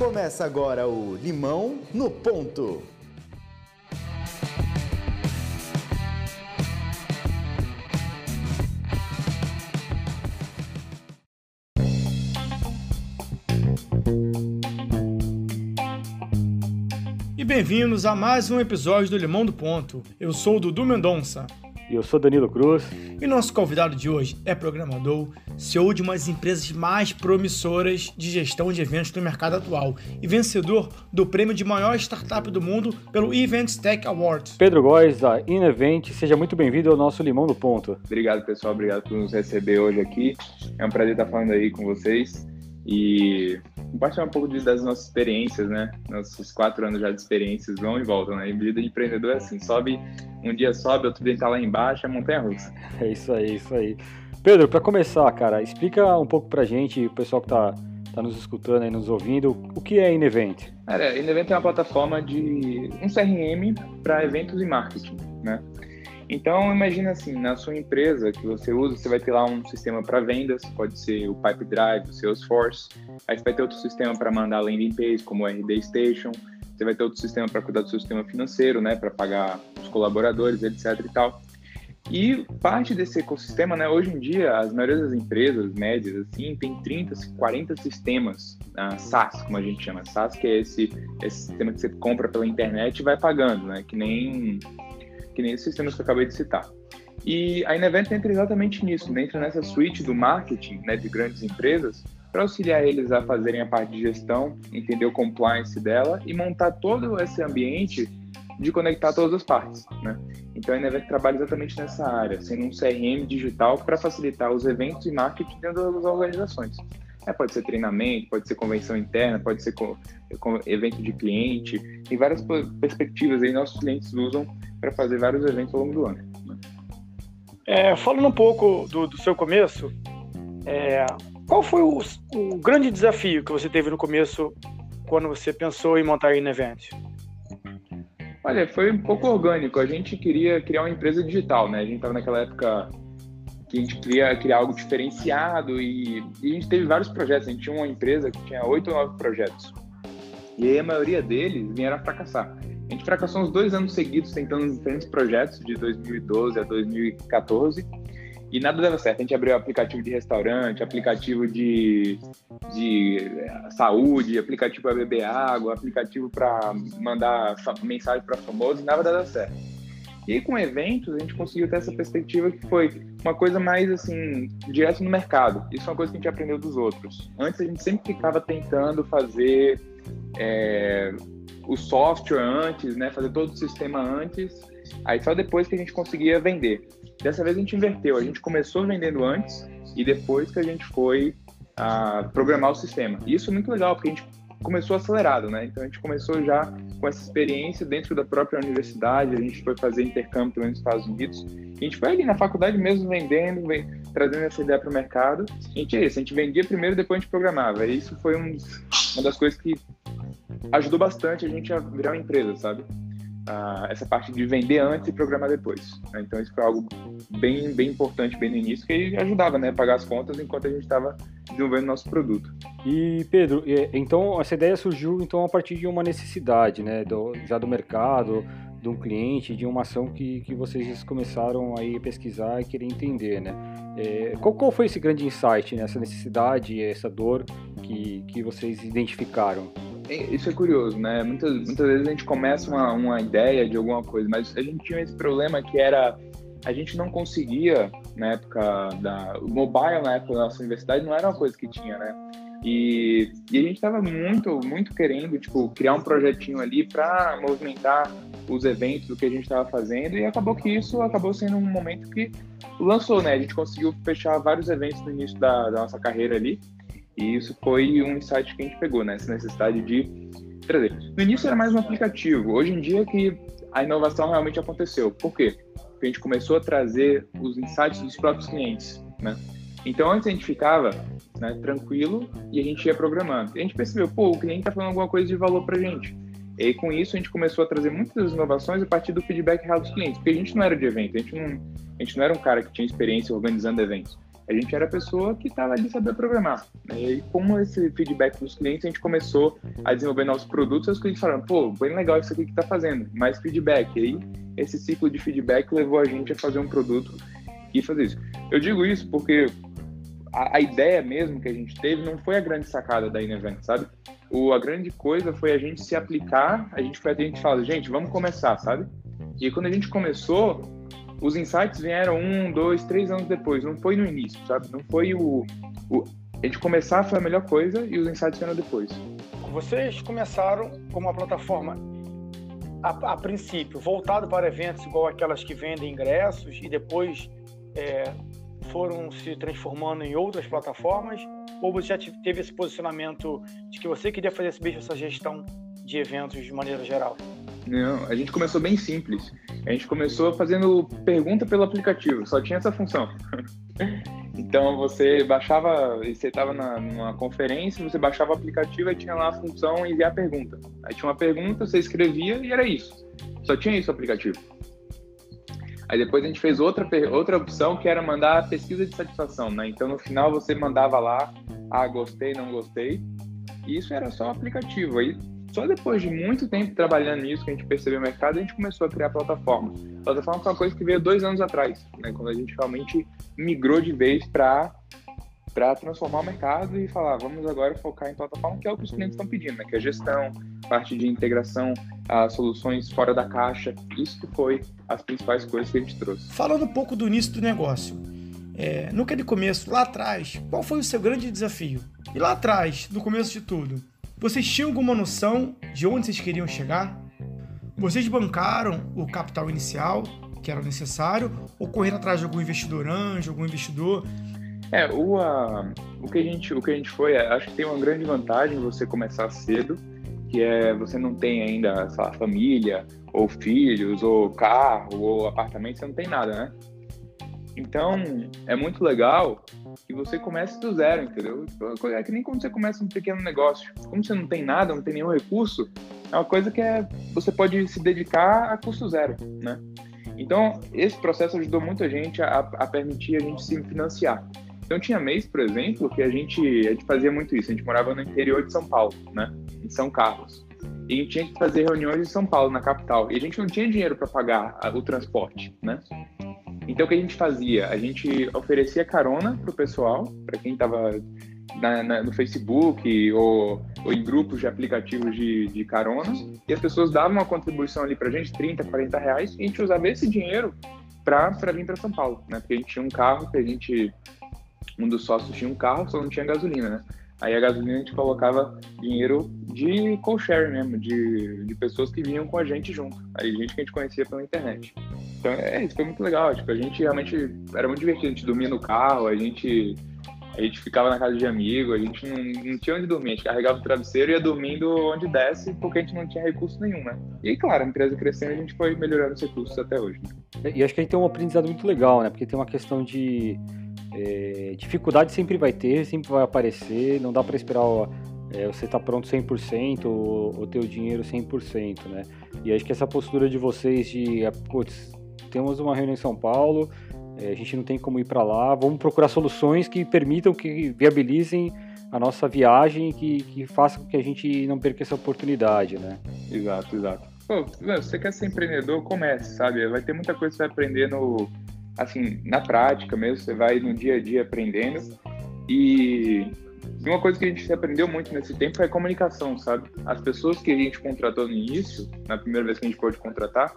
Começa agora o Limão no Ponto. E bem-vindos a mais um episódio do Limão do Ponto. Eu sou o Dudu Mendonça. E eu sou Danilo Cruz. E nosso convidado de hoje é programador, CEO de uma das empresas mais promissoras de gestão de eventos no mercado atual e vencedor do prêmio de maior startup do mundo pelo Events Tech Awards. Pedro Góes, da Inevent, seja muito bem-vindo ao nosso Limão do Ponto. Obrigado, pessoal. Obrigado por nos receber hoje aqui. É um prazer estar falando aí com vocês e compartilhar um pouco de, das nossas experiências, né? Nossos quatro anos já de experiências vão e voltam, né? E vida de empreendedor é assim, sobe, um dia sobe, outro dia tá lá embaixo, é montanha russa. É isso aí, isso aí. Pedro, para começar, cara, explica um pouco pra gente, o pessoal que tá, tá nos escutando e nos ouvindo, o que é Inevent? Cara, Inevent é uma plataforma de um CRM para eventos e marketing, né? Então, imagina assim, na sua empresa que você usa, você vai ter lá um sistema para vendas, pode ser o Pipe Drive, o Salesforce. Aí você vai ter outro sistema para mandar landing page, como o RD Station. Você vai ter outro sistema para cuidar do seu sistema financeiro, né, para pagar os colaboradores, etc e tal. E parte desse ecossistema, né, hoje em dia, as maioria das empresas médias, assim, tem 30, 40 sistemas uh, SaaS, como a gente chama. SaaS, que é esse, esse sistema que você compra pela internet e vai pagando, né, que nem que nem esses sistemas que eu acabei de citar. E a Inevent entra exatamente nisso, né? entra nessa suite do marketing né, de grandes empresas para auxiliar eles a fazerem a parte de gestão, entender o compliance dela e montar todo esse ambiente de conectar todas as partes. Né? Então a Inevent trabalha exatamente nessa área, sendo um CRM digital para facilitar os eventos e marketing dentro das organizações. É, pode ser treinamento, pode ser convenção interna, pode ser evento de cliente, tem várias perspectivas aí nossos clientes usam para fazer vários eventos ao longo do ano. Né? É, falando um pouco do, do seu começo, é, qual foi o, o, grande desafio que você teve no começo quando você pensou em montar a Inevent? Olha, foi um pouco orgânico. A gente queria criar uma empresa digital, né? A gente estava naquela época que a gente queria criar algo diferenciado e, e, a gente teve vários projetos. A gente tinha uma empresa que tinha oito ou nove projetos. E aí a maioria deles vieram a fracassar. A gente fracassou uns dois anos seguidos tentando diferentes projetos, de 2012 a 2014, e nada dava certo. A gente abriu aplicativo de restaurante, aplicativo de, de eh, saúde, aplicativo para beber água, aplicativo para mandar mensagem para famosos, nada dava certo. E com eventos, a gente conseguiu ter essa perspectiva que foi uma coisa mais, assim, direto no mercado. Isso é uma coisa que a gente aprendeu dos outros. Antes, a gente sempre ficava tentando fazer é, o software antes, né? Fazer todo o sistema antes. Aí, só depois que a gente conseguia vender. Dessa vez, a gente inverteu. A gente começou vendendo antes e depois que a gente foi a programar o sistema. E isso é muito legal, porque a gente começou acelerado, né? Então a gente começou já com essa experiência dentro da própria universidade, a gente foi fazer intercâmbio nos Estados Unidos. A gente foi ali na faculdade mesmo vendendo, vem, trazendo essa ideia para o mercado. A gente é isso, a gente vendia primeiro, depois a gente programava. E isso foi um, uma das coisas que ajudou bastante a gente a virar uma empresa, sabe? Ah, essa parte de vender antes e programar depois. Né? Então isso foi algo bem, bem importante bem no início, que ajudava né, a pagar as contas enquanto a gente estava desenvolvendo nosso produto. E Pedro, então essa ideia surgiu então a partir de uma necessidade, né, do, já do mercado, de um cliente, de uma ação que, que vocês começaram aí a pesquisar e querer entender, né? É, qual, qual foi esse grande insight, né, essa necessidade, essa dor que, que vocês identificaram? Isso é curioso, né? Muitas, muitas vezes a gente começa uma, uma ideia de alguma coisa, mas a gente tinha esse problema que era a gente não conseguia, na época da. O mobile, na época da nossa universidade, não era uma coisa que tinha, né? E, e a gente estava muito, muito querendo, tipo, criar um projetinho ali para movimentar os eventos do que a gente estava fazendo e acabou que isso acabou sendo um momento que lançou, né? A gente conseguiu fechar vários eventos no início da, da nossa carreira ali e isso foi um insight que a gente pegou, né? Essa necessidade de trazer. No início era mais um aplicativo, hoje em dia que a inovação realmente aconteceu. Por quê? Porque a gente começou a trazer os insights dos próprios clientes, né? Então antes a gente ficava né, tranquilo e a gente ia programando. E a gente percebeu, pô, o cliente está falando alguma coisa de valor para a gente. E aí, com isso a gente começou a trazer muitas inovações a partir do feedback real dos clientes, porque a gente não era de evento, a gente não, a gente não era um cara que tinha experiência organizando eventos. A gente era a pessoa que estava ali saber programar. E com esse feedback dos clientes, a gente começou a desenvolver novos produtos. E os clientes falaram, pô, bem legal isso aqui que está fazendo, mais feedback. E aí, esse ciclo de feedback levou a gente a fazer um produto e fazer isso. Eu digo isso porque a, a ideia mesmo que a gente teve não foi a grande sacada da Inevent, sabe? O, a grande coisa foi a gente se aplicar, a gente foi a gente fala, gente, vamos começar, sabe? E quando a gente começou, os insights vieram um, dois, três anos depois, não foi no início, sabe? Não foi o, o a gente começar foi a melhor coisa e os insights vieram depois. Vocês começaram como uma plataforma a, a, princípio voltado para eventos igual aquelas que vendem ingressos e depois é, foram se transformando em outras plataformas ou você já teve esse posicionamento de que você queria fazer mesmo essa gestão de eventos de maneira geral? Não, a gente começou bem simples. A gente começou fazendo pergunta pelo aplicativo, só tinha essa função. então você baixava, você estava numa conferência, você baixava o aplicativo e tinha lá a função enviar pergunta. Aí tinha uma pergunta, você escrevia e era isso. Só tinha isso o aplicativo. Aí depois a gente fez outra, outra opção que era mandar a pesquisa de satisfação, né? Então no final você mandava lá, ah, gostei, não gostei. E isso era só o aplicativo. Aí só depois de muito tempo trabalhando nisso, que a gente percebeu o mercado, a gente começou a criar. A plataforma foi uma coisa que veio dois anos atrás, né, quando a gente realmente migrou de vez para para transformar o mercado e falar, vamos agora focar em plataforma, que é o que os clientes estão pedindo, né? que é gestão, parte de integração, soluções fora da caixa. Isso que foi as principais coisas que a gente trouxe. Falando um pouco do início do negócio, é, no que de começo, lá atrás, qual foi o seu grande desafio? E lá atrás, no começo de tudo, vocês tinham alguma noção de onde vocês queriam chegar? Vocês bancaram o capital inicial que era necessário ou correram atrás de algum investidor anjo, algum investidor? É, o, uh, o, que a gente, o que a gente foi, acho que tem uma grande vantagem você começar cedo, que é você não tem ainda, sei família, ou filhos, ou carro, ou apartamento, você não tem nada, né? Então, é muito legal que você comece do zero, entendeu? É que nem quando você começa um pequeno negócio. Como você não tem nada, não tem nenhum recurso, é uma coisa que é, você pode se dedicar a custo zero, né? Então, esse processo ajudou muita gente a, a permitir a gente se financiar. Então, tinha mês, por exemplo, que a gente, a gente fazia muito isso. A gente morava no interior de São Paulo, né? Em São Carlos. E a gente tinha que fazer reuniões em São Paulo, na capital. E a gente não tinha dinheiro para pagar o transporte, né? Então, o que a gente fazia? A gente oferecia carona para o pessoal, para quem estava no Facebook ou, ou, em grupos de aplicativos de, de carona, e as pessoas davam uma contribuição ali para a gente, 30, 40 reais, e a gente usava esse dinheiro para vir para São Paulo, né? Porque a gente tinha um carro que a gente, um dos sócios tinha um carro, só não tinha gasolina, né? Aí a gasolina a gente colocava dinheiro de co-share mesmo, de, de pessoas que vinham com a gente junto. Aí gente que a gente conhecia pela internet. Então, é, isso foi muito legal. Tipo, a gente realmente era muito divertido. A gente dormia no carro, a gente, a gente ficava na casa de amigo, a gente não, não tinha onde dormir. A gente carregava o travesseiro e ia dormindo onde desce, porque a gente não tinha recurso nenhum, né? E claro, a empresa crescendo, a gente foi melhorando os recursos até hoje. Né? E acho que a gente tem um aprendizado muito legal, né? Porque tem uma questão de. É, dificuldade sempre vai ter, sempre vai aparecer, não dá para esperar é, você estar tá pronto 100% ou, ter o dinheiro 100%, né? E acho que essa postura de vocês de, é, putz, temos uma reunião em São Paulo, é, a gente não tem como ir para lá, vamos procurar soluções que permitam, que viabilizem a nossa viagem, que, que façam com que a gente não perca essa oportunidade, né? Exato, exato. Pô, você quer ser empreendedor, comece, sabe? Vai ter muita coisa que você vai aprender no, assim, na prática mesmo, você vai no dia a dia aprendendo e uma coisa que a gente aprendeu muito nesse tempo foi a comunicação, sabe? As pessoas que a gente contratou no início, na primeira vez que a gente pôde contratar,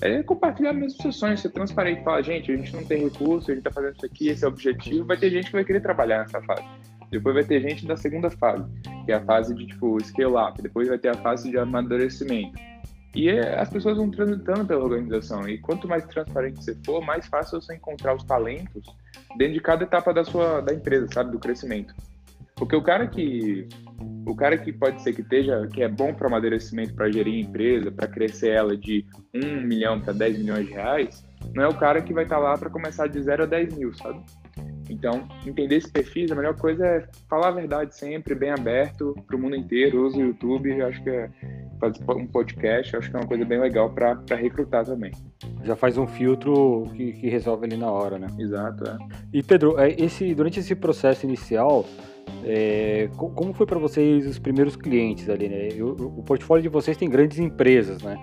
é compartilhar mesmo seus sonhos, ser transparente, falar, gente, a gente não tem recurso, a gente tá fazendo isso aqui, esse é o objetivo, vai ter gente que vai querer trabalhar nessa fase. Depois vai ter gente da segunda fase, que é a fase de, tipo, scale up, depois vai ter a fase de amadurecimento. E as pessoas vão transitando pela organização, e quanto mais transparente você for, mais fácil você encontrar os talentos dentro de cada etapa da sua da empresa, sabe, do crescimento. Porque o cara que o cara que pode ser que esteja que é bom para amadurecimento para gerir a empresa, para crescer ela de 1 milhão para 10 milhões de reais, não é o cara que vai estar tá lá para começar de 0 a 10 mil, sabe? Então, entender esse perfil, a melhor coisa é falar a verdade sempre, bem aberto para o mundo inteiro. Use o YouTube, acho que é fazer um podcast, acho que é uma coisa bem legal para recrutar também. já faz um filtro que, que resolve ali na hora, né? Exato, é. E Pedro, é, esse, durante esse processo inicial, é, como foi para vocês os primeiros clientes ali, né? O, o, portfólio de vocês tem grandes empresas, né?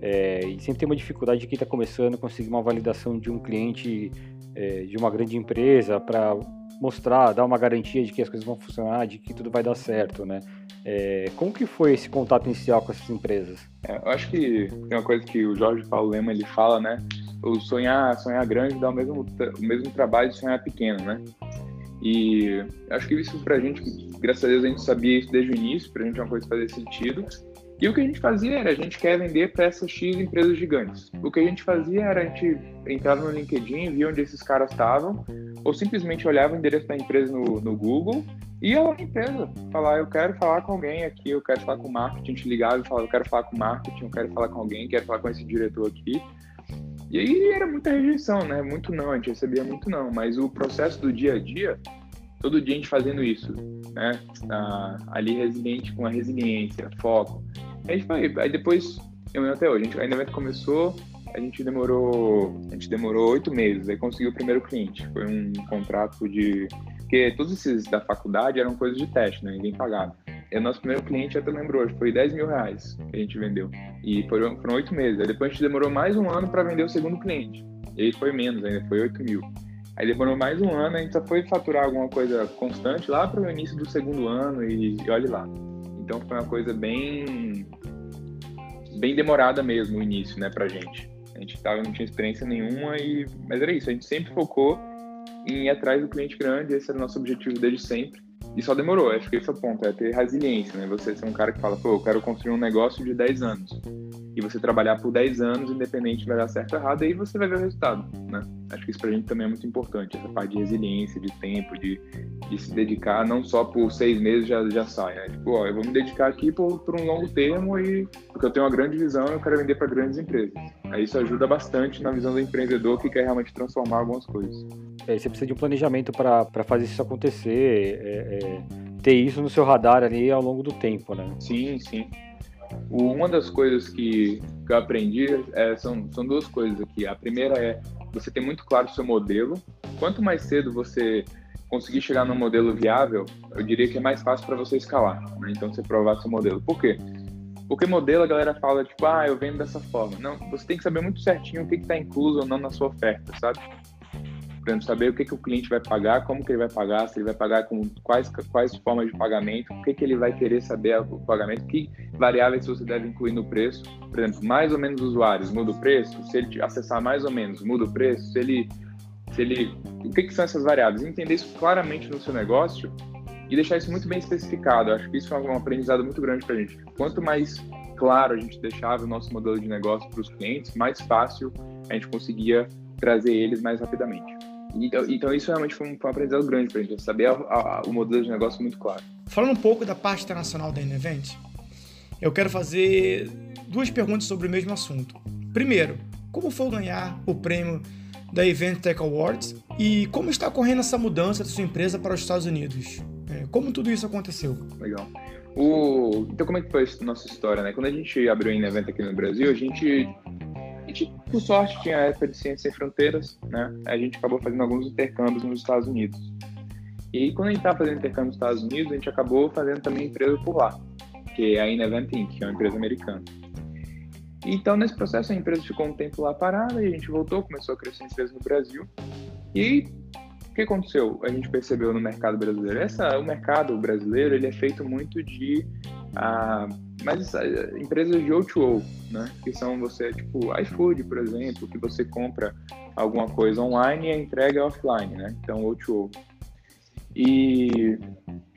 É, e sempre tem uma dificuldade de quem está começando conseguir uma validação de um cliente é, de uma grande empresa para mostrar, dar uma garantia de que as coisas vão funcionar, de que tudo vai dar certo, né? É, como que foi esse contato inicial com essas empresas? É, eu acho que tem uma coisa que o Jorge Paulo Lema ele fala, né? O sonhar, sonhar grande dá o mesmo, o mesmo trabalho de sonhar pequeno, né? E acho que isso pra gente, graças a Deus a gente sabia isso desde o início, pra gente é uma coisa que fazia sentido. E o que a gente fazia era, a gente quer vender para essas X empresas gigantes. O que a gente fazia era, a gente entrava no LinkedIn, via onde esses caras estavam, ou simplesmente olhava o endereço da empresa no, no Google e ia lá na empresa, falar, eu quero falar com alguém aqui, eu quero falar com o marketing, te ligava e falava, eu quero falar com o marketing, eu quero falar com alguém, quero falar com esse diretor aqui. E aí era muita rejeição, né? Muito não, a gente recebia muito não, mas o processo do dia a dia, todo dia a gente fazendo isso, né? Ah, ali resiliente com a resiliência, foco, a gente foi. Aí depois, eu lembro até hoje, a gente, ainda começou, a gente demorou. A gente demorou oito meses, aí conseguiu o primeiro cliente. Foi um contrato de. Porque todos esses da faculdade eram coisas de teste, né? Ninguém pagava. E o nosso primeiro cliente, até lembrou, foi 10 mil reais que a gente vendeu. E foram oito meses. Aí depois a gente demorou mais um ano para vender o segundo cliente. E aí foi menos ainda, foi 8 mil. Aí demorou mais um ano, a gente só foi faturar alguma coisa constante lá para o início do segundo ano e, e olhe lá. Então foi uma coisa bem bem demorada mesmo o início, né, pra gente. A gente tava, não tinha experiência nenhuma e mas era isso, a gente sempre focou em ir atrás do cliente grande, esse era o nosso objetivo desde sempre. E só demorou, acho que esse é o ponto, é ter resiliência, né? Você ser um cara que fala, pô, eu quero construir um negócio de 10 anos. E você trabalhar por 10 anos, independente de vai dar certo ou errado, aí você vai ver o resultado, né? Acho que isso pra gente também é muito importante, essa parte de resiliência, de tempo, de, de se dedicar, não só por seis meses já, já sai. Né? Tipo, ó, eu vou me dedicar aqui por, por um longo termo e porque eu tenho uma grande visão e eu quero vender para grandes empresas. Aí isso ajuda bastante na visão do empreendedor que quer realmente transformar algumas coisas. É, você precisa de um planejamento para fazer isso acontecer, é, é, ter isso no seu radar ali ao longo do tempo, né? Sim, sim. Uma das coisas que, que eu aprendi é, são, são duas coisas aqui. A primeira é você ter muito claro o seu modelo. Quanto mais cedo você conseguir chegar num modelo viável, eu diria que é mais fácil para você escalar. Né? Então, você provar seu modelo. Por quê? Porque modelo a galera fala, tipo, ah, eu vendo dessa forma. Não, você tem que saber muito certinho o que está incluso ou não na sua oferta, sabe? exemplo, saber o que, que o cliente vai pagar, como que ele vai pagar, se ele vai pagar com quais, quais formas de pagamento, o que, que ele vai querer saber o pagamento, que variáveis você deve incluir no preço. Por exemplo, mais ou menos usuários, muda o preço, se ele acessar mais ou menos, muda o preço, se ele. Se ele o que, que são essas variáveis? Entender isso claramente no seu negócio e deixar isso muito bem especificado. Eu acho que isso foi um aprendizado muito grande para a gente. Quanto mais claro a gente deixava o nosso modelo de negócio para os clientes, mais fácil a gente conseguia trazer eles mais rapidamente. Então, então isso realmente foi um, foi um aprendizado grande para a gente, saber a, a, o modelo de negócio muito claro. Falando um pouco da parte internacional da Inevent, eu quero fazer duas perguntas sobre o mesmo assunto. Primeiro, como foi ganhar o prêmio da Event Tech Awards e como está ocorrendo essa mudança da sua empresa para os Estados Unidos? É, como tudo isso aconteceu? Legal. O... Então, como é que foi a nossa história, né? Quando a gente abriu a Inevent aqui no Brasil, a gente gente, por sorte, tinha a época de Ciência Sem Fronteiras, né? A gente acabou fazendo alguns intercâmbios nos Estados Unidos. E quando a gente estava fazendo intercâmbio nos Estados Unidos, a gente acabou fazendo também empresa por lá, que é a Inevent Inc., que é uma empresa americana. Então, nesse processo, a empresa ficou um tempo lá parada e a gente voltou, começou a crescer a empresa no Brasil. E o que aconteceu? A gente percebeu no mercado brasileiro. Essa, o mercado brasileiro ele é feito muito de ah, mas uh, empresas de O2O, né? Que são você, tipo, iFood, por exemplo, que você compra alguma coisa online e a entrega é offline, né? Então, O2O. E,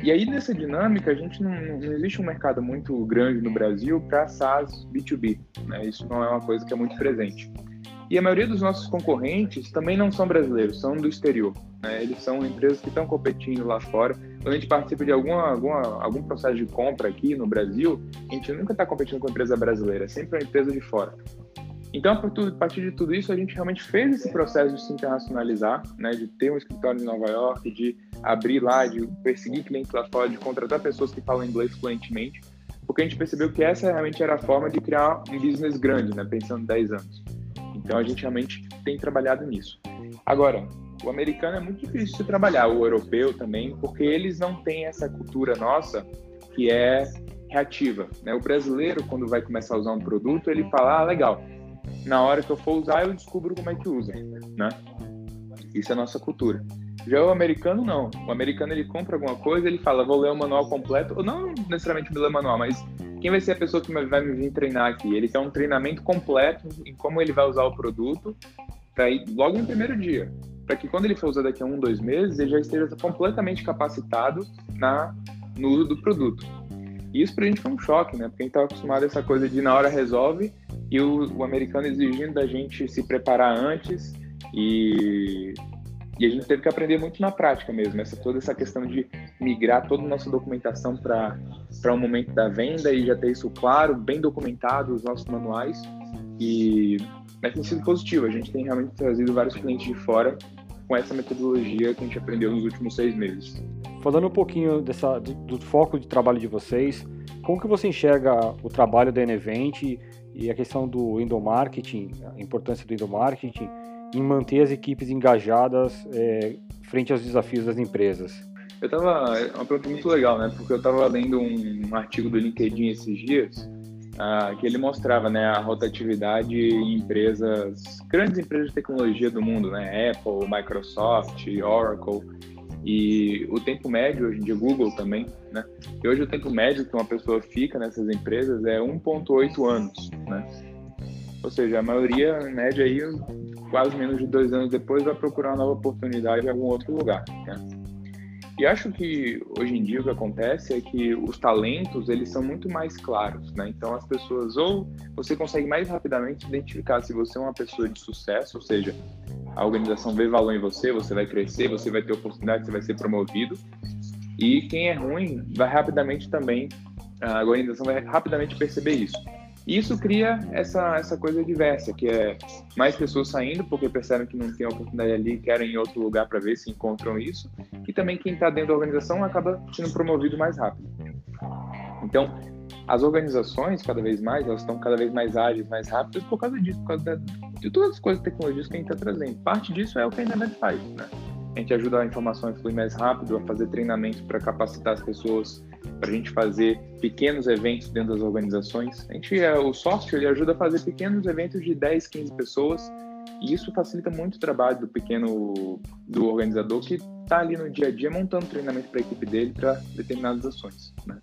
e aí, nessa dinâmica, a gente não, não existe um mercado muito grande no Brasil para SaaS B2B, né? Isso não é uma coisa que é muito presente. E a maioria dos nossos concorrentes também não são brasileiros, são do exterior. Né? Eles são empresas que estão competindo lá fora. Quando a gente participa de alguma, alguma, algum processo de compra aqui no Brasil, a gente nunca está competindo com empresa brasileira, é sempre uma empresa de fora. Então, a partir de tudo isso, a gente realmente fez esse processo de se internacionalizar, né, de ter um escritório em Nova York, de abrir lá, de perseguir clientes lá fora, de contratar pessoas que falam inglês fluentemente, porque a gente percebeu que essa realmente era a forma de criar um business grande, né, pensando em 10 anos. Então a gente realmente tem trabalhado nisso. Agora, o americano é muito difícil de trabalhar, o europeu também, porque eles não têm essa cultura nossa que é reativa. Né? O brasileiro, quando vai começar a usar um produto, ele fala, ah, legal, na hora que eu for usar, eu descubro como é que usa. Né? Isso é a nossa cultura. Já o americano, não. O americano, ele compra alguma coisa, ele fala, vou ler o manual completo, ou não necessariamente ler o manual, mas quem vai ser a pessoa que vai me vir treinar aqui? Ele quer um treinamento completo em como ele vai usar o produto para ir logo no primeiro dia para que quando ele for usar daqui a um, dois meses, ele já esteja completamente capacitado na, no uso do produto. E isso para a gente foi um choque, né? Porque a gente estava acostumado a essa coisa de na hora resolve e o, o, americano exigindo da gente se preparar antes e, e a gente teve que aprender muito na prática mesmo. Essa, toda essa questão de migrar toda a nossa documentação para o um momento da venda e já ter isso claro, bem documentado, os nossos manuais. E mas tem sido positivo. A gente tem realmente trazido vários clientes de fora com essa metodologia que a gente aprendeu nos últimos seis meses. Falando um pouquinho dessa, do, do foco de trabalho de vocês, como que você enxerga o trabalho da Enevent e a questão do endomarketing, a importância do endomarketing em manter as equipes engajadas é, frente aos desafios das empresas? Eu tava, é uma pergunta muito legal, né? Porque eu estava lendo um, um artigo do LinkedIn esses dias ah, que ele mostrava né, a rotatividade em empresas, grandes empresas de tecnologia do mundo, né, Apple, Microsoft, Oracle, e o tempo médio hoje em dia, Google também, né, e hoje o tempo médio que uma pessoa fica nessas empresas é 1,8 anos, né, ou seja, a maioria, em média, aí, quase menos de dois anos depois, vai procurar uma nova oportunidade em algum outro lugar, né. E acho que hoje em dia o que acontece é que os talentos eles são muito mais claros, né? Então as pessoas ou você consegue mais rapidamente identificar se você é uma pessoa de sucesso, ou seja, a organização vê valor em você, você vai crescer, você vai ter oportunidade, você vai ser promovido. E quem é ruim vai rapidamente também, a organização vai rapidamente perceber isso. E isso cria essa, essa coisa diversa, que é mais pessoas saindo porque percebem que não tem oportunidade ali, querem ir em outro lugar para ver se encontram isso, e também quem está dentro da organização acaba sendo promovido mais rápido. Então, as organizações, cada vez mais, elas estão cada vez mais ágeis, mais rápidas por causa disso, por causa de todas as coisas tecnologias que a gente está trazendo. Parte disso é o que a internet faz, né? A gente ajuda a informação a fluir mais rápido, a fazer treinamentos para capacitar as pessoas para a gente fazer pequenos eventos dentro das organizações. A gente, é, o software ele ajuda a fazer pequenos eventos de 10, 15 pessoas e isso facilita muito o trabalho do pequeno do organizador que está ali no dia a dia montando treinamento para a equipe dele para determinadas ações. Né?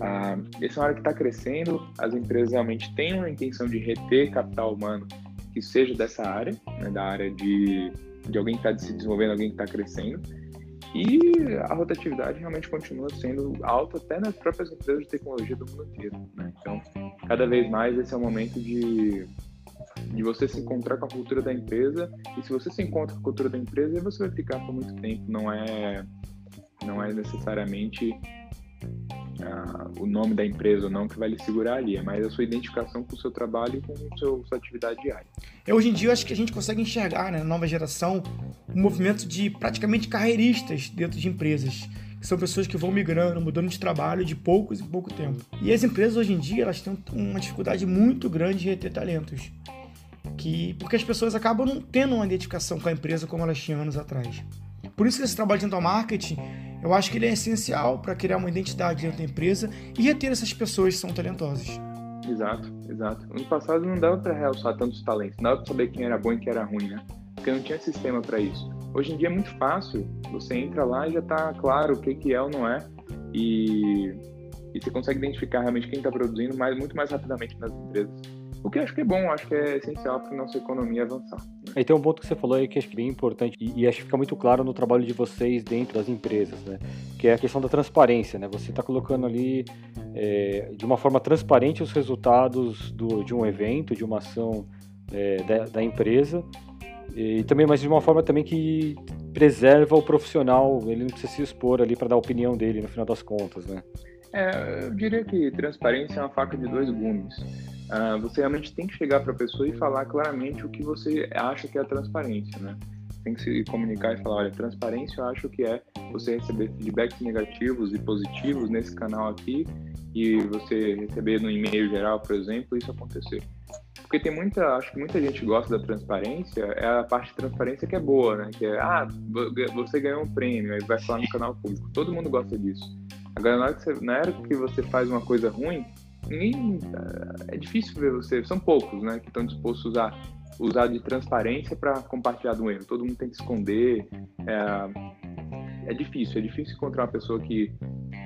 Ah, essa é uma área que está crescendo, as empresas realmente têm uma intenção de reter capital humano que seja dessa área, né, da área de, de alguém que está se desenvolvendo, alguém que está crescendo. E a rotatividade realmente continua sendo alta até nas próprias empresas de tecnologia do mundo inteiro. Né? Então, cada vez mais esse é o momento de, de você se encontrar com a cultura da empresa. E se você se encontra com a cultura da empresa, você vai ficar por muito tempo. Não é, não é necessariamente o nome da empresa ou não que vai lhe segurar ali, é mais a sua identificação com o seu trabalho e com a sua atividade diária. É, hoje em dia, eu acho que a gente consegue enxergar né, na nova geração um movimento de praticamente carreiristas dentro de empresas. Que são pessoas que vão migrando, mudando de trabalho de poucos em pouco tempo. E as empresas hoje em dia elas têm uma dificuldade muito grande de reter talentos. Que, porque as pessoas acabam não tendo uma identificação com a empresa como elas tinham anos atrás. Por isso que esse trabalho de dental marketing eu acho que ele é essencial para criar uma identidade dentro da empresa e reter essas pessoas que são talentosas. Exato, exato. No passado não dava para realçar tantos talentos, não dava para saber quem era bom e quem era ruim, né? Porque não tinha sistema para isso. Hoje em dia é muito fácil, você entra lá e já está claro o que, que é ou não é, e, e você consegue identificar realmente quem está produzindo mais, muito mais rapidamente nas empresas. O que eu acho que é bom, acho que é essencial para a nossa economia avançar. Aí tem um ponto que você falou aí que acho que é bem importante e, e, acho que fica muito claro no trabalho de vocês dentro das empresas, né? Que é a questão da transparência, né? Você está colocando ali é, de uma forma transparente os resultados do, de um evento, de uma ação é, da, da, empresa e também, mas de uma forma também que preserva o profissional, ele não precisa se expor ali para dar a opinião dele no final das contas, né? É, eu diria que transparência é uma faca de dois gumes. Uh, você realmente tem que chegar para a pessoa e falar claramente o que você acha que é a transparência, né? Tem que se comunicar e falar, olha, transparência eu acho que é você receber feedbacks negativos e positivos nesse canal aqui e você receber no e-mail geral, por exemplo, isso acontecer. Porque tem muita, acho que muita gente gosta da transparência, é a parte de transparência que é boa, né? Que é, ah, você ganhou um prêmio, aí vai falar no canal público. Todo mundo gosta disso. Agora, na hora que você, na hora que você faz uma coisa ruim, ninguém, é difícil ver você, são poucos, né, que estão dispostos a usar, de transparência para compartilhar do erro. Todo mundo tem que esconder. É, é difícil, é difícil encontrar uma pessoa que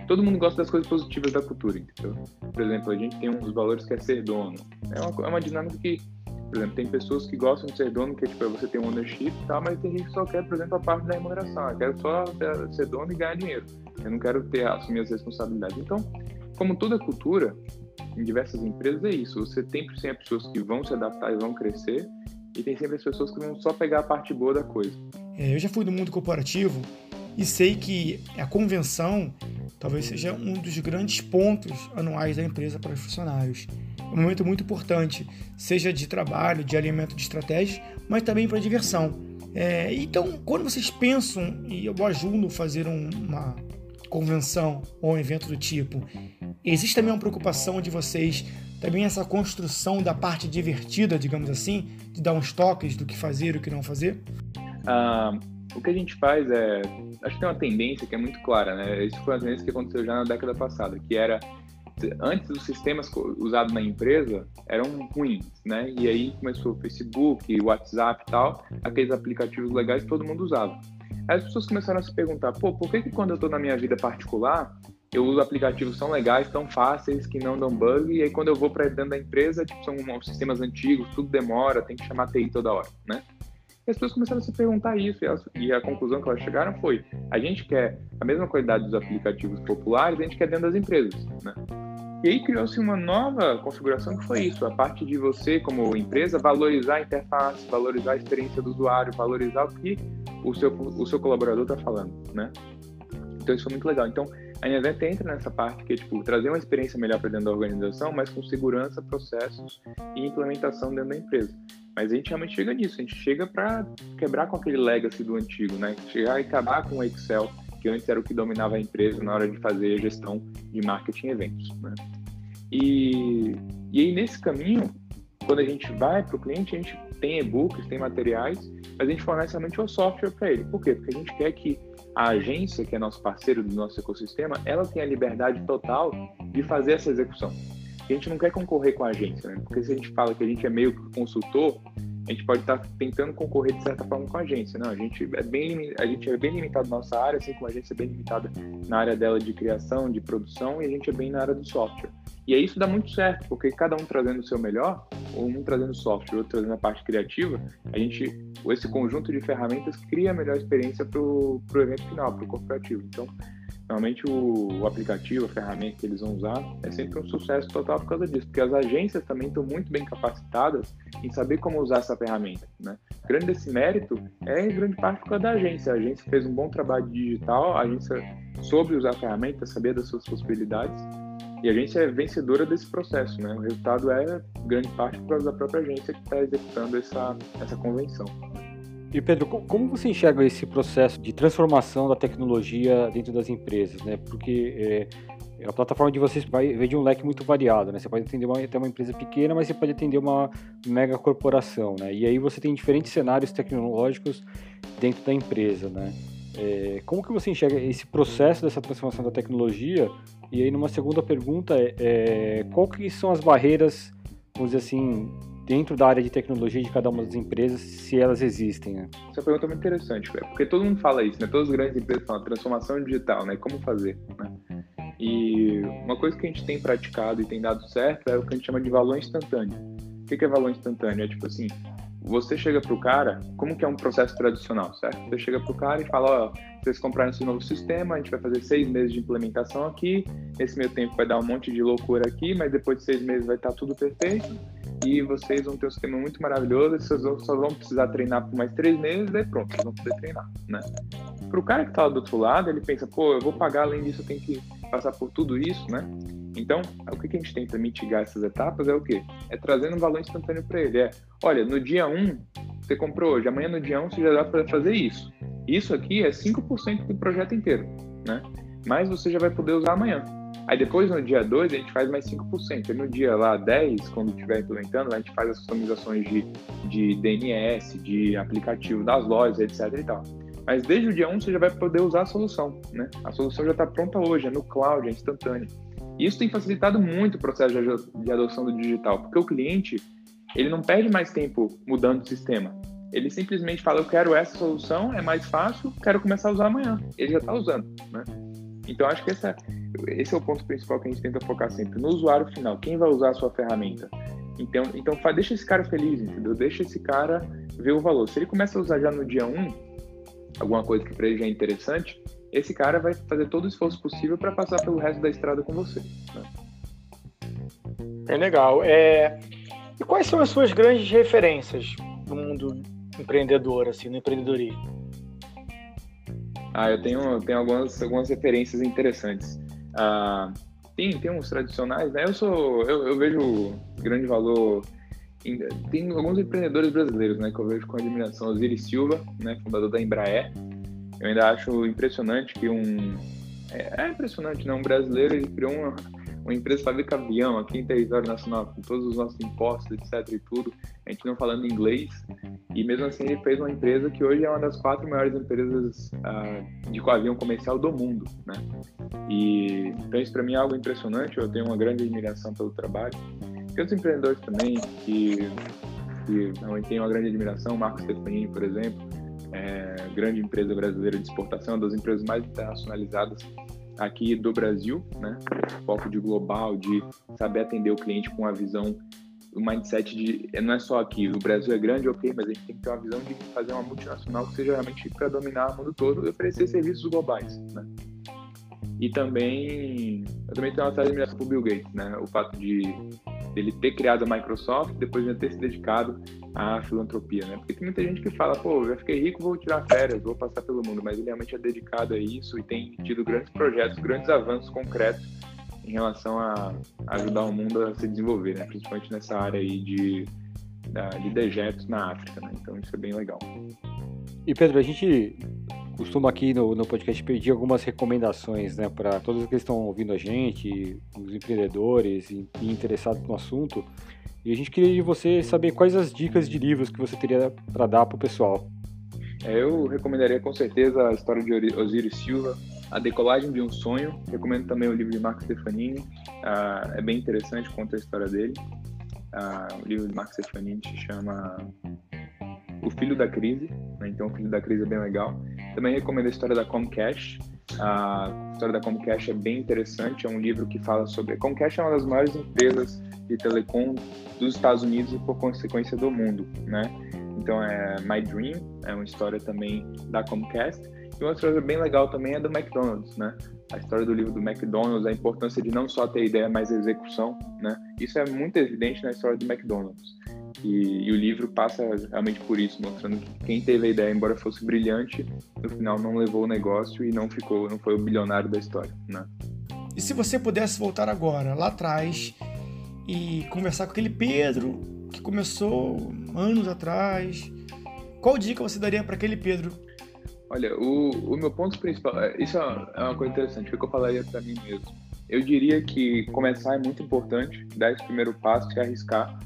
todo mundo gosta das coisas positivas da cultura, entendeu? Por exemplo, a gente tem um dos valores que é ser dono. É uma, é uma dinâmica que, por exemplo, tem pessoas que gostam de ser dono, que é tipo, você tem um ownership e tal, mas tem gente que só quer, por exemplo, a parte da remuneração. Eu quero só ser dono e ganhar dinheiro. Eu não quero ter, assumir as responsabilidades. Então, como toda cultura, em diversas empresas é isso. Você tem sempre pessoas que vão se adaptar e vão crescer, e tem sempre as pessoas que vão só pegar a parte boa da coisa. É, eu já fui do mundo corporativo e sei que a convenção talvez seja um dos grandes pontos anuais da empresa para os funcionários. É um momento muito importante, seja de trabalho, de alimento de estratégias, mas também para diversão. É, então, quando vocês pensam, e eu ajudo a fazer um, uma convenção ou um evento do tipo, existe também uma preocupação de vocês, também essa construção da parte divertida, digamos assim, de dar uns toques do que fazer e o que não fazer? Ah, o que a gente faz é. Acho que tem uma tendência que é muito clara, né? Isso foi uma tendência que aconteceu já na década passada, que era. Antes os sistemas usados na empresa eram ruins, né? E aí começou o Facebook, WhatsApp e tal, aqueles aplicativos legais que todo mundo usava. Aí as pessoas começaram a se perguntar, pô, por que, que quando eu estou na minha vida particular, eu uso aplicativos tão legais, tão fáceis, que não dão bug, e aí quando eu vou para dentro da empresa, tipo, são sistemas antigos, tudo demora, tem que chamar TI toda hora, né? E as pessoas começaram a se perguntar isso, e, e a conclusão que elas chegaram foi, a gente quer a mesma qualidade dos aplicativos populares, a gente quer dentro das empresas, né? E aí criou-se uma nova configuração que foi isso, a parte de você, como empresa, valorizar a interface, valorizar a experiência do usuário, valorizar o que o seu, o seu colaborador está falando, né? Então isso foi muito legal. Então a Invent entra nessa parte que é tipo trazer uma experiência melhor para dentro da organização, mas com segurança, processos e implementação dentro da empresa. Mas a gente realmente chega nisso, a gente chega para quebrar com aquele legacy do antigo, né? Chegar e acabar com o Excel, que antes era o que dominava a empresa na hora de fazer a gestão de marketing e eventos, né? E, e aí nesse caminho, quando a gente vai para o cliente, a gente tem e-books, tem materiais, mas a gente fornece realmente o software para ele. Por quê? Porque a gente quer que a agência, que é nosso parceiro do nosso ecossistema, ela tenha a liberdade total de fazer essa execução. A gente não quer concorrer com a agência, né? Porque se a gente fala que a gente é meio que consultor, a gente pode estar tentando concorrer de certa forma com a agência. Não, a gente é bem, a gente é bem limitado na nossa área, assim como a agência é bem limitada na área dela de criação, de produção, e a gente é bem na área do software. E aí isso dá muito certo, porque cada um trazendo o seu melhor, um trazendo software, outro trazendo a parte criativa, a gente, esse conjunto de ferramentas cria a melhor experiência para o evento final, para o corporativo. Então, Normalmente o, o, aplicativo, a ferramenta que eles vão usar é sempre um sucesso total por causa disso, porque as agências também estão muito bem capacitadas em saber como usar essa ferramenta. Né? Grande desse mérito é em grande parte por causa da agência. A agência fez um bom trabalho digital, a agência soube usar a ferramenta, sabia das suas possibilidades e a agência é vencedora desse processo. Né? O resultado é grande parte por causa da própria agência que está executando essa, essa convenção. E Pedro, como você enxerga esse processo de transformação da tecnologia dentro das empresas, né? Porque é, a plataforma de vocês vai ver de um leque muito variado, né? Você pode atender uma, até uma empresa pequena, mas você pode atender uma mega corporação, né? E aí você tem diferentes cenários tecnológicos dentro da empresa, né? É, como que você enxerga esse processo dessa transformação da tecnologia? E aí, numa segunda pergunta, é, é que são as barreiras, vamos dizer assim, dentro da área de tecnologia de cada uma das empresas, se elas existem, né? Essa pergunta é muito interessante, porque todo mundo fala isso, né? Todas as grandes empresas falam transformação digital, né? Como fazer, né? E uma coisa que a gente tem praticado e tem dado certo é o que a gente chama de valor instantâneo. O que é valor instantâneo? É tipo assim, você chega pro cara, como que é um processo tradicional, certo? Você chega pro cara e fala, ó, vocês compraram esse novo sistema, a gente vai fazer seis meses de implementação aqui, nesse meio tempo vai dar um monte de loucura aqui, mas depois de seis meses vai estar tudo perfeito, e vocês vão ter um sistema muito maravilhoso, vocês só vão precisar treinar por mais três meses, daí pronto, vocês vão poder treinar, né? O cara que está do outro lado, ele pensa, pô, eu vou pagar, além disso eu tenho que passar por tudo isso, né? Então, o que a gente tenta mitigar essas etapas é o quê? É trazendo um valor instantâneo para ele. É, olha, no dia 1, você comprou hoje, amanhã no dia 1 você já dá para fazer isso. Isso aqui é 5% do projeto inteiro, né? Mas você já vai poder usar amanhã. Aí depois, no dia 2, a gente faz mais 5%. E no dia lá 10, quando estiver implementando, a gente faz as customizações de, de DNS, de aplicativo das lojas, etc e tal. Mas desde o dia 1 você já vai poder usar a solução, né? A solução já está pronta hoje, é no cloud, é instantâneo. E isso tem facilitado muito o processo de adoção do digital, porque o cliente, ele não perde mais tempo mudando o sistema. Ele simplesmente fala, eu quero essa solução, é mais fácil, quero começar a usar amanhã. Ele já está usando, né? Então, acho que essa, esse é o ponto principal que a gente tenta focar sempre, no usuário final, quem vai usar a sua ferramenta. Então, então deixa esse cara feliz, entendeu? Deixa esse cara ver o valor. Se ele começa a usar já no dia 1, alguma coisa que para ele já é interessante, esse cara vai fazer todo o esforço possível para passar pelo resto da estrada com você. Né? É legal. É... E quais são as suas grandes referências no mundo empreendedor, assim, no empreendedorismo? Ah, eu tenho, tenho algumas, algumas referências interessantes. Ah, tem, tem uns tradicionais, né? Eu sou, eu, eu vejo grande valor em, tem alguns empreendedores brasileiros, né, que eu vejo com admiração. Osiris Silva, né, fundador da Embraer. Eu ainda acho impressionante que um é, é impressionante, né? Um brasileiro ele criou uma, uma empresa fabrica avião aqui em território nacional, com todos os nossos impostos, etc. e tudo, a gente não falando inglês, e mesmo assim ele fez uma empresa que hoje é uma das quatro maiores empresas uh, de avião comercial do mundo, né? E então isso para mim é algo impressionante, eu tenho uma grande admiração pelo trabalho. Tem outros empreendedores também que, que realmente tenho uma grande admiração, Marcos Stefanini, por exemplo, é, grande empresa brasileira de exportação, uma das empresas mais internacionalizadas aqui do Brasil, né? Foco de global, de saber atender o cliente com a visão, o mindset de não é só aqui, o Brasil é grande, ok, mas a gente tem que ter uma visão de fazer uma multinacional que seja realmente para dominar o mundo todo e oferecer serviços globais, né? E também, eu também tenho uma certa admiração por Bill Gates, né? O fato de ele ter criado a Microsoft, depois de ter se dedicado à filantropia, né? Porque tem muita gente que fala, pô, já fiquei rico, vou tirar férias, vou passar pelo mundo, mas ele realmente é dedicado a isso e tem tido grandes projetos, grandes avanços concretos em relação a ajudar o mundo a se desenvolver, né? Principalmente nessa área aí de, de dejetos na África, né? Então isso é bem legal. E Pedro, a gente costuma aqui no, no podcast pedir algumas recomendações né, para todos que estão ouvindo a gente, os empreendedores e, e interessados no assunto. E a gente queria de você saber quais as dicas de livros que você teria para dar para o pessoal. É, eu recomendaria com certeza a história de Osiris Silva, A Decolagem de um Sonho. Recomendo também o livro de Marco Stefanini. Ah, é bem interessante, conta a história dele. Ah, o livro de Marco Stefanini se chama O Filho da Crise. Né? Então, O Filho da Crise é bem legal. Também recomendo a história da Comcast. A história da Comcast é bem interessante, é um livro que fala sobre... A Comcast é uma das maiores empresas de telecom dos Estados Unidos e, por consequência, do mundo, né? Então, é My Dream, é uma história também da Comcast. E uma história bem legal também é do McDonald's, né? A história do livro do McDonald's, a importância de não só ter ideia, mas execução, né? Isso é muito evidente na história do McDonald's. E, e, o livro passa realmente por isso, mostrando que quem teve a ideia, embora fosse brilhante, no final não levou o negócio e não ficou, não foi o bilionário da história, né? E se você pudesse voltar agora, lá atrás, e conversar com aquele Pedro que começou anos atrás, qual dica você daria para aquele Pedro? Olha, o, o meu ponto principal, é, isso é uma coisa interessante, o que eu falaria para mim mesmo. Eu diria que começar é muito importante, dar esse primeiro passo e arriscar,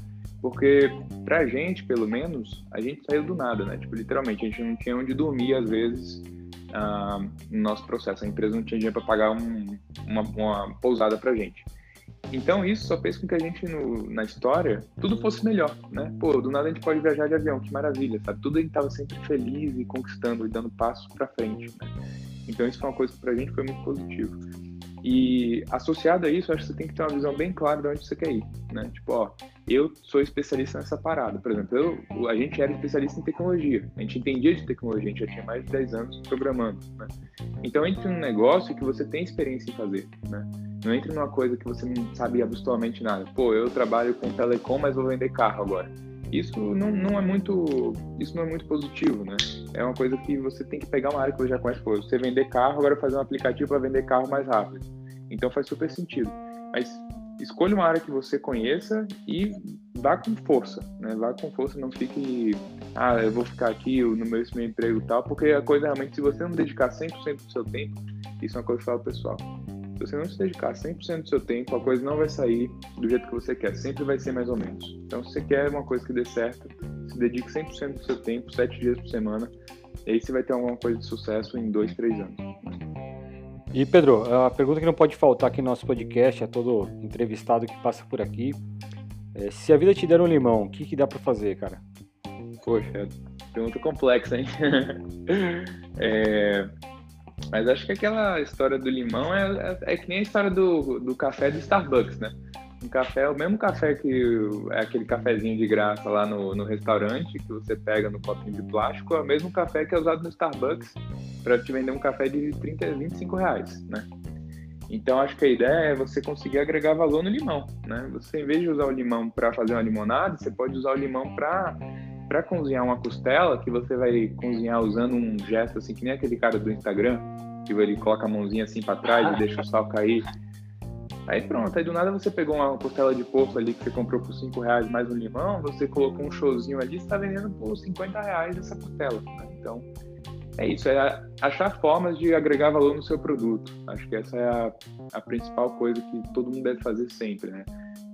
porque pra gente, pelo menos, a gente saiu do nada, né? Tipo, literalmente, a gente não tinha onde dormir às vezes uh, no nosso processo. A empresa não tinha dinheiro para pagar um, uma, uma pousada pra gente. Então isso só fez com que a gente no, na história tudo fosse melhor, né? Pô, do nada a gente pode viajar de avião, que maravilha, sabe? Tudo a gente tava sempre feliz e conquistando e dando passos para frente, né? Então isso foi uma coisa que pra gente foi muito positivo. E associado a isso, acho que você tem que ter uma visão bem clara de onde você quer ir, né? Tipo, ó, eu sou especialista nessa parada. Por exemplo, eu, a gente era especialista em tecnologia. A gente entendia de tecnologia, a gente já tinha mais de 10 anos programando, né? Então, entre um negócio que você tem experiência em fazer, né? Não entre numa coisa que você não sabe absolutamente nada. Pô, eu trabalho com telecom, mas vou vender carro agora. Isso não, não é muito isso não é muito positivo, né? É uma coisa que você tem que pegar uma área que você já conhece. Pô, você vender carro, agora fazer um aplicativo para vender carro mais rápido. Então faz super sentido. Mas escolha uma área que você conheça e vá com força, né? Vá com força, não fique, ah, eu vou ficar aqui no meu, meu emprego e tal, porque a coisa realmente, se você não dedicar 100% do seu tempo, isso é uma coisa que fala pessoal. Se você não se dedicar 100% do seu tempo, a coisa não vai sair do jeito que você quer. Sempre vai ser mais ou menos. Então, se você quer uma coisa que dê certo, se dedique 100% do seu tempo, 7 dias por semana, e aí você vai ter alguma coisa de sucesso em 2, 3 anos. E Pedro, a pergunta que não pode faltar aqui no nosso podcast, a todo entrevistado que passa por aqui, é, se a vida te der um limão, o que, que dá para fazer, cara? Poxa, pergunta complexa, hein? é, mas acho que aquela história do limão é, é, é, que nem a história do, do café do Starbucks, né? Um café, o mesmo café que é aquele cafezinho de graça lá no, no restaurante, que você pega no copinho de plástico, é o mesmo café que é usado no Starbucks para te vender um café de 30, 25 reais, né? Então acho que a ideia é você conseguir agregar valor no limão, né? Você em vez de usar o limão para fazer uma limonada, você pode usar o limão para para cozinhar uma costela, que você vai cozinhar usando um gesto assim, que nem aquele cara do Instagram, que ele coloca a mãozinha assim para trás e deixa o sal cair. Aí pronto, aí do nada você pegou uma costela de porco ali que você comprou por 5 reais mais um limão, você colocou um showzinho ali, você está vendendo por 50 reais essa costela. Né? Então, é isso, é achar formas de agregar valor no seu produto. Acho que essa é a, a principal coisa que todo mundo deve fazer sempre, né?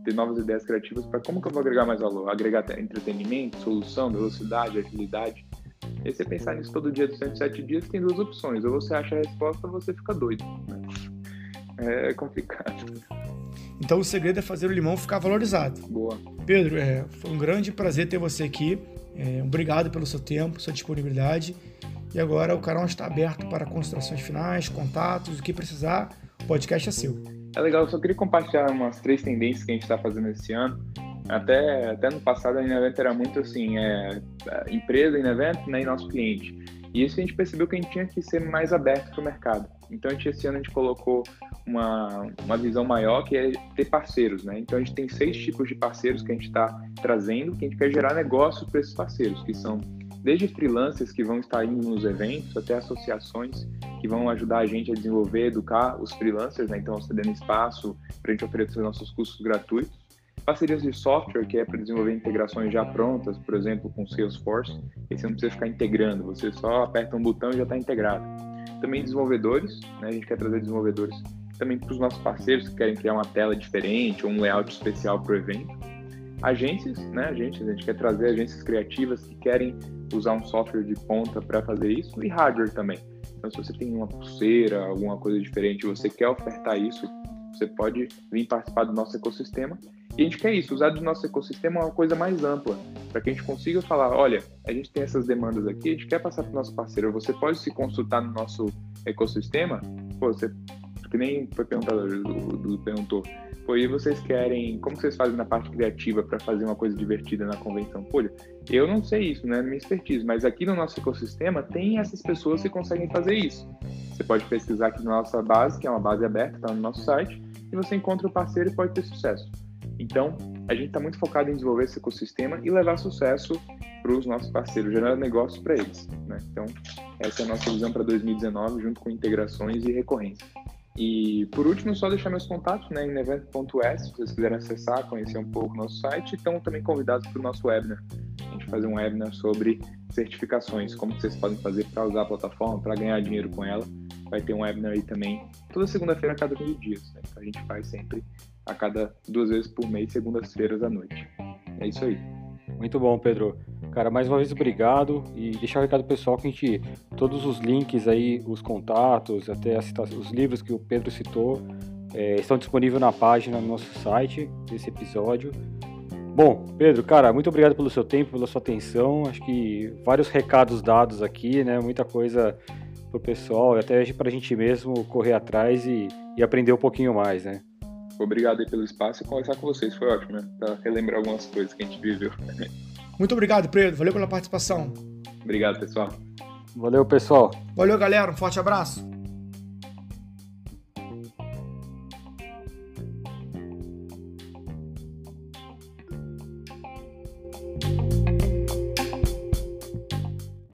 Ter novas ideias criativas para como que eu vou agregar mais valor, agregar entretenimento, solução, velocidade, agilidade. E você pensar nisso todo dia dos 107 dias, tem duas opções. Ou você acha a resposta ou você fica doido. É complicado. Então o segredo é fazer o limão ficar valorizado. Boa. Pedro, é, foi um grande prazer ter você aqui. É, obrigado pelo seu tempo, sua disponibilidade. E agora o canal está aberto para considerações finais, contatos, o que precisar. O podcast é seu. É legal, eu só queria compartilhar umas três tendências que a gente está fazendo esse ano. Até, até no passado a Inevent era muito assim, é, é empresa, Inevent né, e nosso cliente. E isso a gente percebeu que a gente tinha que ser mais aberto para o mercado. Então, gente, esse ano a gente colocou uma, uma visão maior que é ter parceiros, né? Então, a gente tem seis tipos de parceiros que a gente está trazendo, que a gente quer gerar negócios para esses parceiros, que são desde freelancers que vão estar indo nos eventos, até associações que vão ajudar a gente a desenvolver, educar os freelancers, né? então cedendo espaço para a gente oferecer nossos cursos gratuitos. Parcerias de software, que é para desenvolver integrações já prontas, por exemplo, com Salesforce, e você não precisa ficar integrando, você só aperta um botão e já está integrado. Também desenvolvedores, né? a gente quer trazer desenvolvedores também para os nossos parceiros que querem criar uma tela diferente ou um layout especial para o evento. Agências, né? Agências, a gente quer trazer agências criativas que querem usar um software de ponta para fazer isso e hardware também. Então, se você tem uma pulseira, alguma coisa diferente, você quer ofertar isso, você pode vir participar do nosso ecossistema. E a gente quer isso, usar do nosso ecossistema uma coisa mais ampla, para que a gente consiga falar, olha, a gente tem essas demandas aqui, a gente quer passar para o nosso parceiro, você pode se consultar no nosso ecossistema, pô, você, que nem foi perguntado, do, do perguntou, Pô, e vocês querem. Como vocês fazem na parte criativa para fazer uma coisa divertida na convenção? Pô, eu não sei isso, não é minha expertise, mas aqui no nosso ecossistema tem essas pessoas que conseguem fazer isso. Você pode pesquisar aqui na nossa base, que é uma base aberta, está no nosso site, e você encontra o parceiro e pode ter sucesso. Então, a gente está muito focado em desenvolver esse ecossistema e levar sucesso para os nossos parceiros, gerar negócios para eles. Né? Então, essa é a nossa visão para 2019, junto com integrações e recorrência. E por último, só deixar meus contatos né, em evento.s, se vocês quiserem acessar, conhecer um pouco o nosso site, estão também convidados para o nosso webinar. A gente fazer um webinar sobre certificações, como vocês podem fazer para usar a plataforma, para ganhar dinheiro com ela. Vai ter um webinar aí também, toda segunda-feira a cada 15 dias. Né? Então a gente faz sempre a cada duas vezes por mês, segundas-feiras à noite. É isso aí. Muito bom, Pedro. Cara, mais uma vez obrigado e deixar o recado pessoal que a gente todos os links aí, os contatos, até os livros que o Pedro citou, é, estão disponíveis na página do nosso site desse episódio. Bom, Pedro, cara, muito obrigado pelo seu tempo, pela sua atenção. Acho que vários recados dados aqui, né? Muita coisa pro pessoal, até para a gente mesmo correr atrás e, e aprender um pouquinho mais, né? Obrigado aí pelo espaço e conversar com vocês, foi ótimo, né? Pra relembrar algumas coisas que a gente viveu. Muito obrigado, Pedro. Valeu pela participação. Obrigado, pessoal. Valeu, pessoal. Valeu, galera. Um forte abraço.